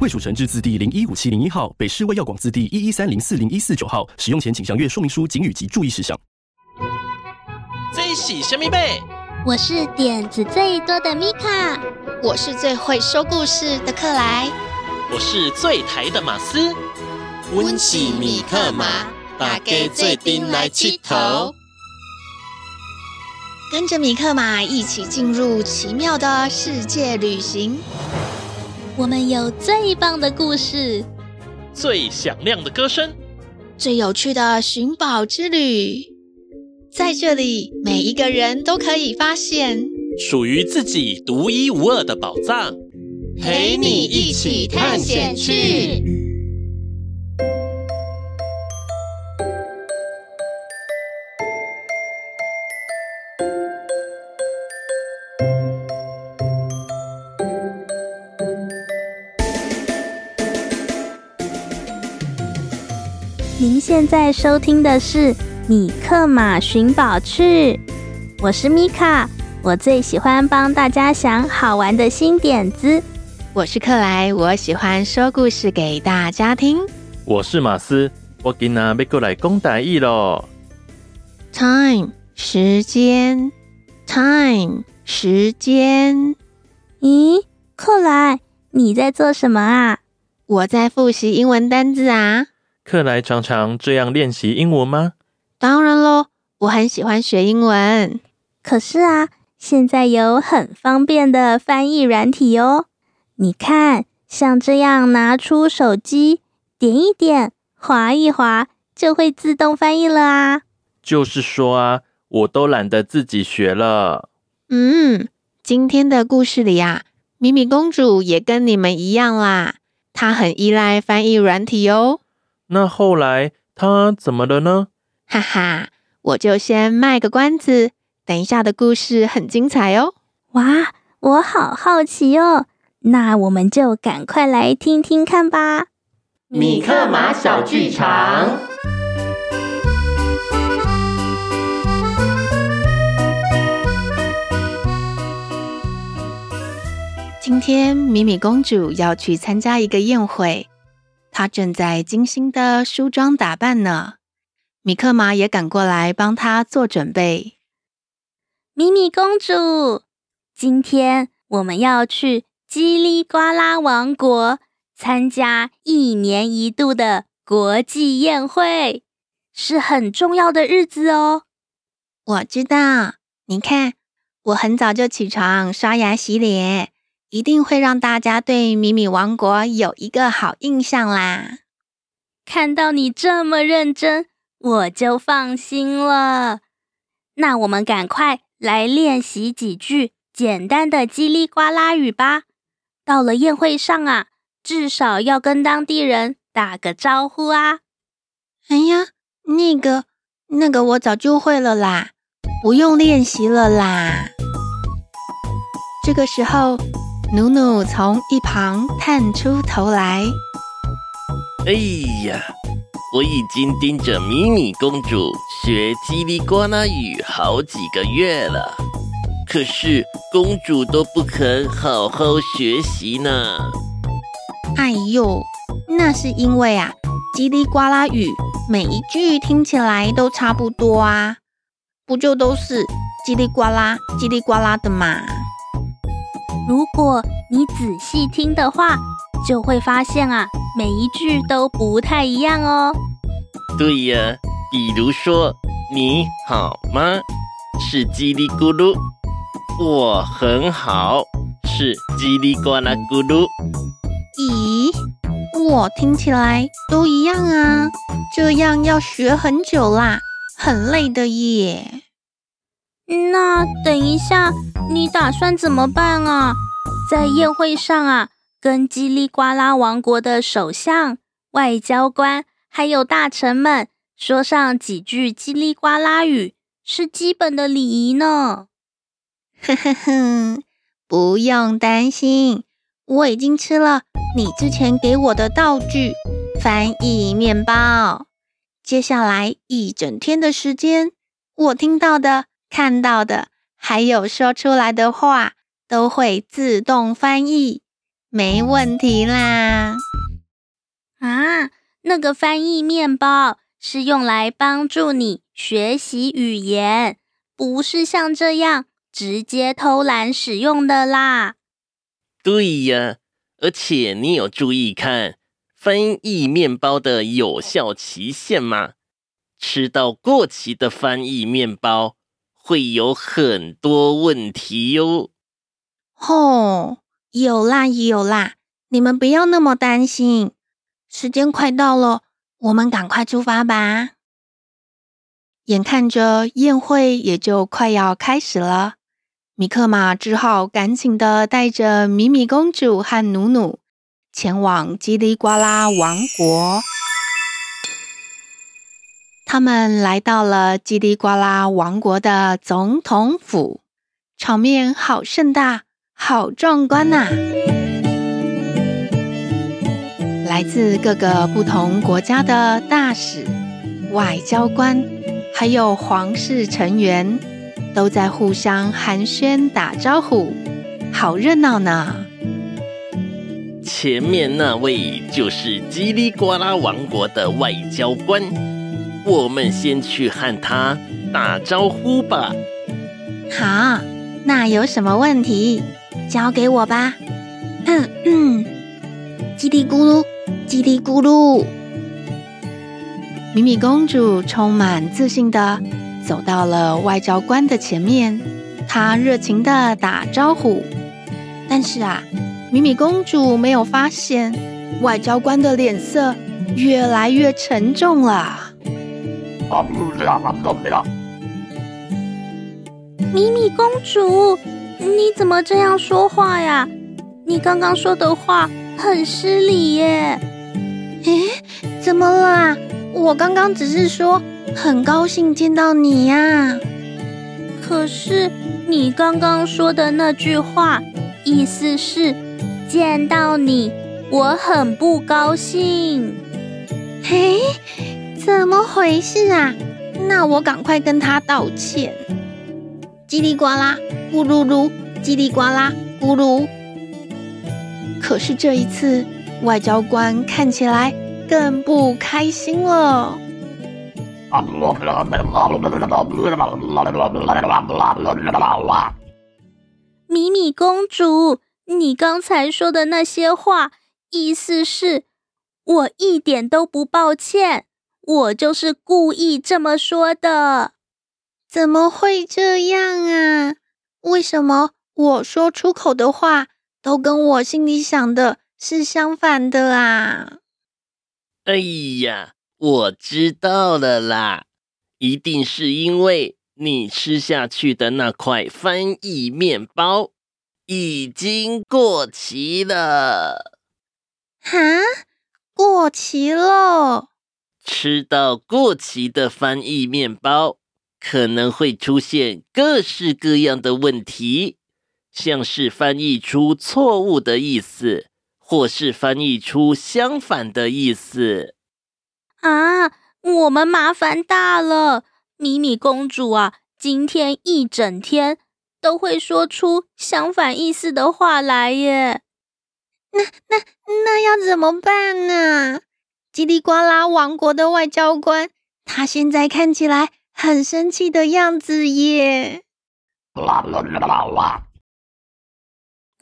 卫蜀成制字第零一五七零一号，北市卫药广字第一一三零四零一四九号。使用前请详阅说明书、警语及注意事项。最喜神秘贝。我是点子最多的米卡，我是最会说故事的克莱，我是最台的马斯。温喜米克马，大家做阵来佚佗，跟着米克马一起进入奇妙的世界旅行。我们有最棒的故事，最响亮的歌声，最有趣的寻宝之旅。在这里，每一个人都可以发现属于自己独一无二的宝藏，陪你一起探险去。现在收听的是。米克马寻宝趣，我是米卡，我最喜欢帮大家想好玩的新点子。我是克莱，我喜欢说故事给大家听。我是马斯，我今仔要过来讲台语喽。Time 时间，Time 时间。咦，克莱，你在做什么啊？我在复习英文单字啊。克莱常常这样练习英文吗？当然喽，我很喜欢学英文。可是啊，现在有很方便的翻译软体哦。你看，像这样拿出手机，点一点，划一划，就会自动翻译了啊。就是说啊，我都懒得自己学了。嗯，今天的故事里呀，米米公主也跟你们一样啦，她很依赖翻译软体哦。那后来他怎么了呢？哈哈，我就先卖个关子，等一下的故事很精彩哦！哇，我好好奇哦，那我们就赶快来听听看吧。米克马小剧场。今天米米公主要去参加一个宴会，她正在精心的梳妆打扮呢。米克玛也赶过来帮她做准备。米米公主，今天我们要去叽里呱啦王国参加一年一度的国际宴会，是很重要的日子哦。我知道，你看，我很早就起床刷牙洗脸，一定会让大家对米米王国有一个好印象啦。看到你这么认真。我就放心了。那我们赶快来练习几句简单的叽里呱啦语吧。到了宴会上啊，至少要跟当地人打个招呼啊。哎呀，那个，那个我早就会了啦，不用练习了啦。这个时候，努努从一旁探出头来。哎呀！我已经盯着迷你公主学叽里呱啦语好几个月了，可是公主都不肯好好学习呢。哎呦，那是因为啊，叽里呱啦语每一句听起来都差不多啊，不就都是叽里呱啦、叽里呱啦的嘛？如果你仔细听的话，就会发现啊，每一句都不太一样哦。对呀，比如说你好吗？是叽里咕噜。我很好，是叽里呱啦咕噜。咦，我听起来都一样啊，这样要学很久啦，很累的耶。那等一下，你打算怎么办啊？在宴会上啊？跟叽里呱啦王国的首相、外交官还有大臣们说上几句叽里呱啦语是基本的礼仪呢。呵呵呵，不用担心，我已经吃了你之前给我的道具——翻译面包。接下来一整天的时间，我听到的、看到的，还有说出来的话，都会自动翻译，没问题啦。啊，那个翻译面包是用来帮助你学习语言，不是像这样直接偷懒使用的啦。对呀，而且你有注意看。翻译面包的有效期限吗？吃到过期的翻译面包会有很多问题哟。哦，有啦有啦，你们不要那么担心。时间快到了，我们赶快出发吧。眼看着宴会也就快要开始了，米克马只好赶紧的带着米米公主和努努。前往叽里呱啦王国，他们来到了叽里呱啦王国的总统府，场面好盛大，好壮观呐、来自各个不同国家的大使、外交官，还有皇室成员，都在互相寒暄打招呼，好热闹呢！前面那位就是叽里呱啦王国的外交官，我们先去和他打招呼吧。好，那有什么问题，交给我吧。嗯嗯，叽里咕噜，叽里咕噜。米米公主充满自信的走到了外交官的前面，她热情的打招呼，但是啊。米米公主没有发现，外交官的脸色越来越沉重了。米米公主，你怎么这样说话呀？你刚刚说的话很失礼耶。诶，怎么了啊？我刚刚只是说很高兴见到你呀。可是你刚刚说的那句话，意思是。见到你，我很不高兴。嘿，怎么回事啊？那我赶快跟他道歉。叽里呱啦，咕噜噜，叽里呱啦，咕噜。可是这一次，外交官看起来更不开心了。米米公主。你刚才说的那些话，意思是，我一点都不抱歉，我就是故意这么说的。怎么会这样啊？为什么我说出口的话都跟我心里想的是相反的啊？哎呀，我知道了啦，一定是因为你吃下去的那块翻译面包。已经过期了，哈？过期了？吃到过期的翻译面包，可能会出现各式各样的问题，像是翻译出错误的意思，或是翻译出相反的意思。啊，我们麻烦大了，米米公主啊，今天一整天。都会说出相反意思的话来耶，那那那要怎么办呢？叽里呱啦王国的外交官，他现在看起来很生气的样子耶。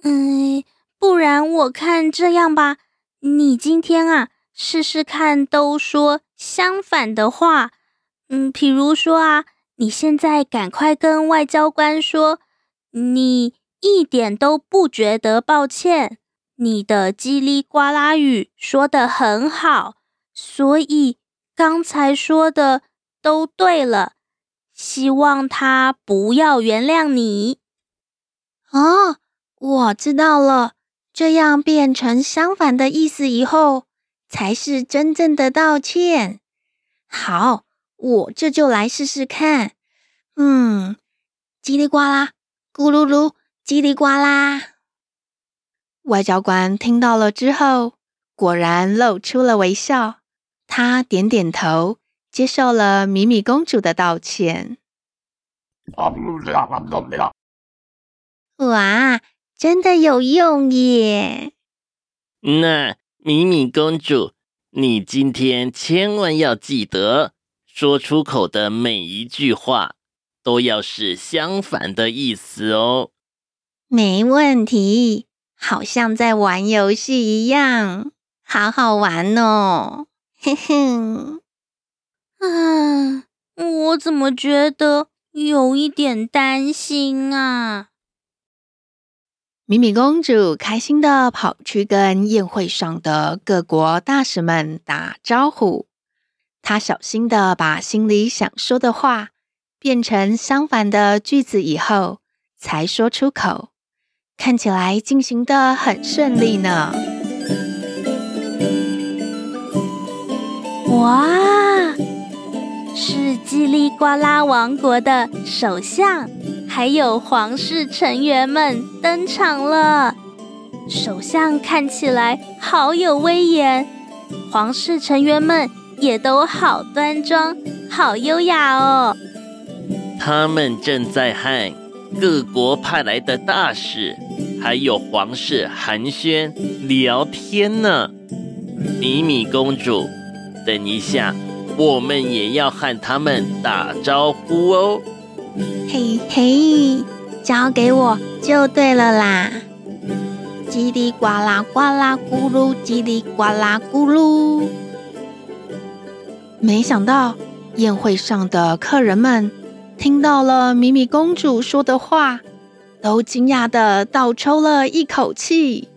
嗯，不然我看这样吧，你今天啊，试试看都说相反的话。嗯，比如说啊，你现在赶快跟外交官说。你一点都不觉得抱歉，你的叽里呱啦语说的很好，所以刚才说的都对了。希望他不要原谅你。哦，我知道了，这样变成相反的意思以后，才是真正的道歉。好，我这就来试试看。嗯，叽里呱啦，咕噜噜，叽里呱啦。外交官听到了之后，果然露出了微笑。他点点头，接受了米米公主的道歉。哇，真的有用耶！那米米公主，你今天千万要记得，说出口的每一句话都要是相反的意思哦。没问题，好像在玩游戏一样，好好玩哦。哼哼，啊，我怎么觉得有一点担心啊？米米公主开心地跑去跟宴会上的各国大使们打招呼。她小心地把心里想说的话变成相反的句子以后，才说出口。看起来进行得很顺利呢。哇，是叽里呱啦王国的首相，还有皇室成员们登场了。首相看起来好有威严，皇室成员们也都好端庄、好优雅哦。他们正在和各国派来的大使，还有皇室寒暄聊天呢。米米公主。等一下，我们也要和他们打招呼哦。嘿嘿，交给我就对了啦！叽里呱啦呱啦咕噜，叽里呱啦咕噜。没想到宴会上的客人们听到了米米公主说的话，都惊讶地倒抽了一口气。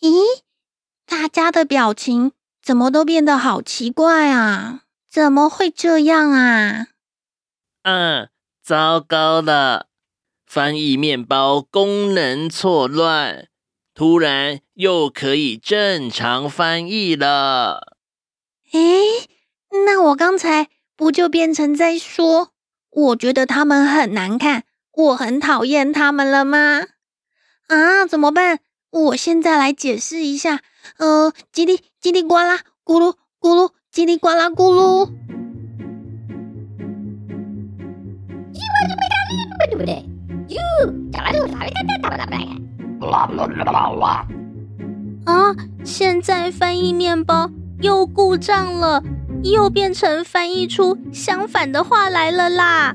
咦，大家的表情怎么都变得好奇怪啊？怎么会这样啊？嗯，糟糕了，翻译面包功能错乱。突然又可以正常翻译了。诶，那我刚才不就变成在说，我觉得他们很难看，我很讨厌他们了吗？啊，怎么办？我现在来解释一下。呃，叽里叽里呱啦，咕噜咕噜，叽里呱啦咕噜。啊！现在翻译面包又故障了，又变成翻译出相反的话来了啦！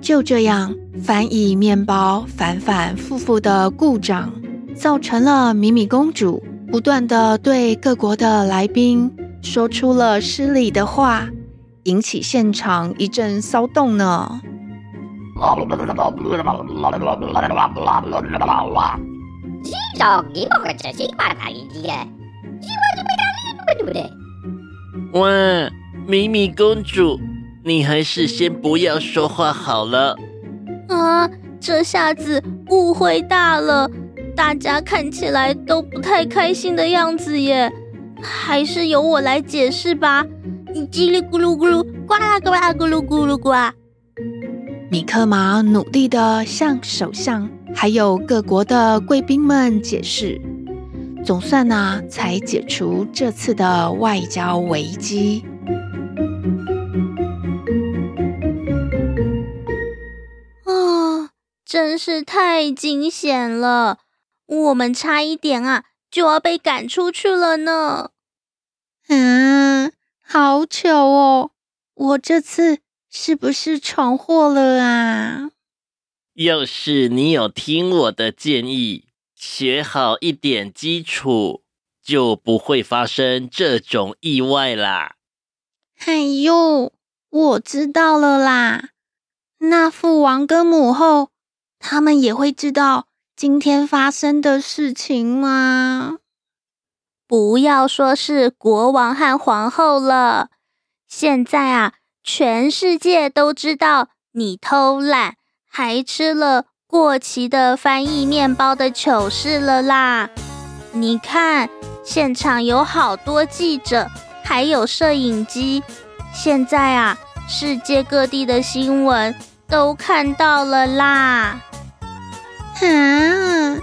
就这样，翻译面包反反复复的故障，造成了米米公主不断的对各国的来宾说出了失礼的话，引起现场一阵骚动呢。哇，米米公主，你还是先不要说话好了。啊，这下子误会大了，大家看起来都不太开心的样子耶。还是由我来解释吧。叽里咕噜咕噜，呱啦呱啦咕噜咕噜呱。米克马努力的向首相还有各国的贵宾们解释，总算呢才解除这次的外交危机。啊，真是太惊险了！我们差一点啊就要被赶出去了呢。嗯，好糗哦！我这次。是不是闯祸了啊？要是你有听我的建议，学好一点基础，就不会发生这种意外啦。哎呦，我知道了啦。那父王跟母后，他们也会知道今天发生的事情吗？不要说是国王和皇后了。现在啊，全世界都知道你偷懒，还吃了过期的翻译面包的糗事了啦！你看，现场有好多记者，还有摄影机。现在啊，世界各地的新闻都看到了啦。啊，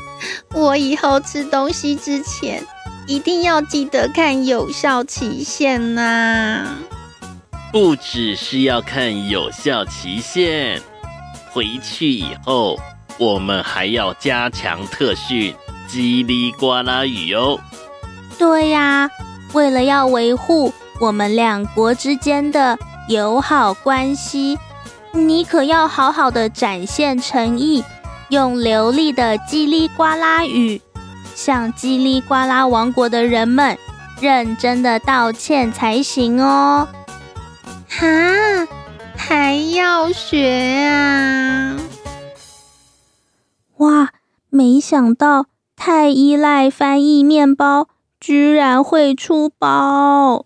我以后吃东西之前一定要记得看有效期限呐、不只是要看有效期限，回去以后。我们还要加强特训叽里呱啦语哦。对呀，为了要维护我们两国之间的友好关系，你可要好好的展现诚意，用流利的叽里呱啦语，向叽里呱啦王国的人们认真的道歉才行哦。哈，还要学啊？哇，没想到太依赖翻译面包，居然会出包。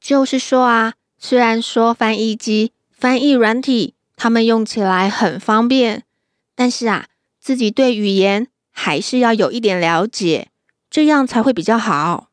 就是说啊，虽然说翻译机、翻译软体，他们用起来很方便，但是啊，自己对语言还是要有一点了解，这样才会比较好。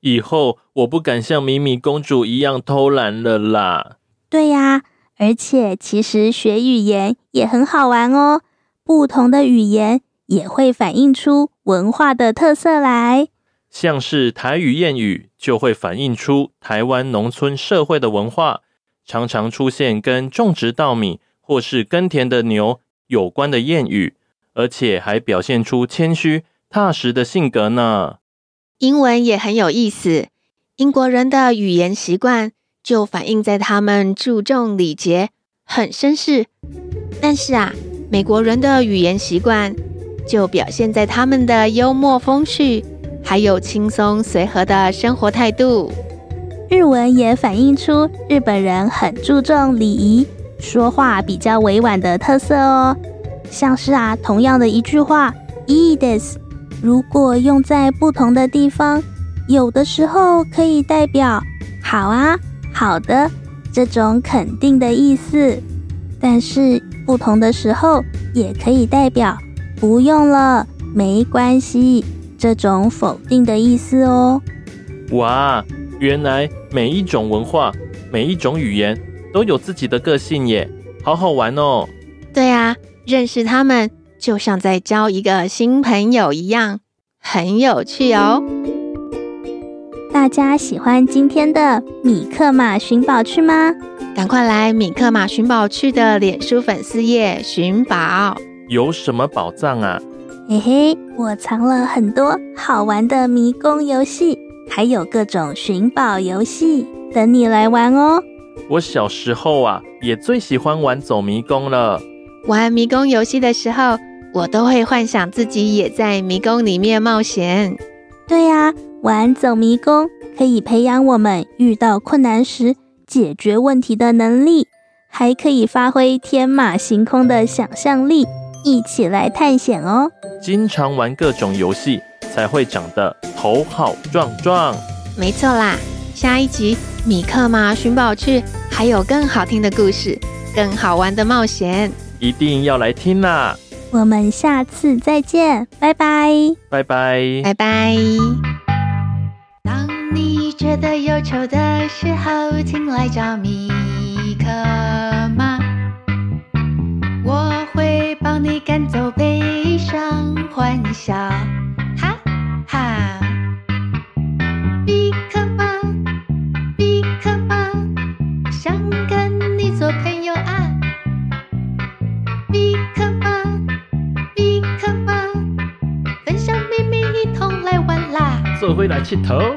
以后我不敢像米米公主一样偷懒了啦。对呀，而且其实学语言也很好玩哦。不同的语言也会反映出文化的特色来，像是台语谚语就会反映出台湾农村社会的文化，常常出现跟种植稻米或是耕田的牛有关的谚语，而且还表现出谦虚踏实的性格呢。英文也很有意思，英国人的语言习惯就反映在他们注重礼节，很绅士，但是啊。美国人的语言习惯就表现在他们的幽默风趣，还有轻松随和的生活态度。日文也反映出日本人很注重礼仪，说话比较委婉的特色哦。像是啊，同样的一句话“いいです”，如果用在不同的地方，有的时候可以代表“好啊”“ 好的”这种肯定的意思，但是。不同的时候，也可以代表“不用了，没关系”这种否定的意思哦。哇，原来每一种文化、每一种语言都有自己的个性耶，好好玩哦。对啊，认识他们就像在交一个新朋友一样，很有趣哦。大家喜欢今天的米克马寻宝趣吗？赶快来米克马寻宝趣的脸书粉丝页寻宝，有什么宝藏啊？嘿嘿，我藏了很多好玩的迷宫游戏，还有各种寻宝游戏等你来玩哦。我小时候啊，也最喜欢玩走迷宫了。玩迷宫游戏的时候，我都会幻想自己也在迷宫里面冒险。对呀，玩走迷宫可以培养我们遇到困难时，解决问题的能力，还可以发挥天马行空的想象力，一起来探险哦！经常玩各种游戏，才会长得头好壮壮。没错啦，下一集米克马寻宝去还有更好听的故事，更好玩的冒险，一定要来听啦！我们下次再见，拜拜，拜拜，拜拜。觉得忧愁的时候，请来找米克马，我会帮你赶走悲伤，欢笑，哈哈。米克马，米克马，想跟你做朋友啊。米克马，米克马，分享秘密，一同来玩啦。做回来气头。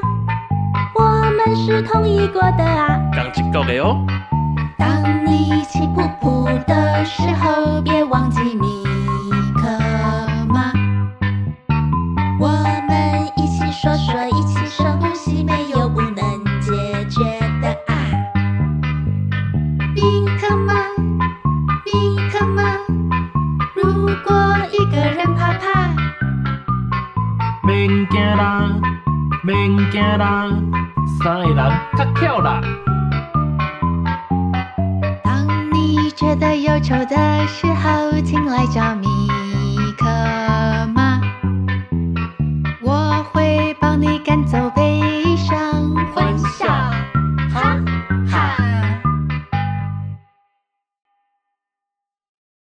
同意过的啊。时候，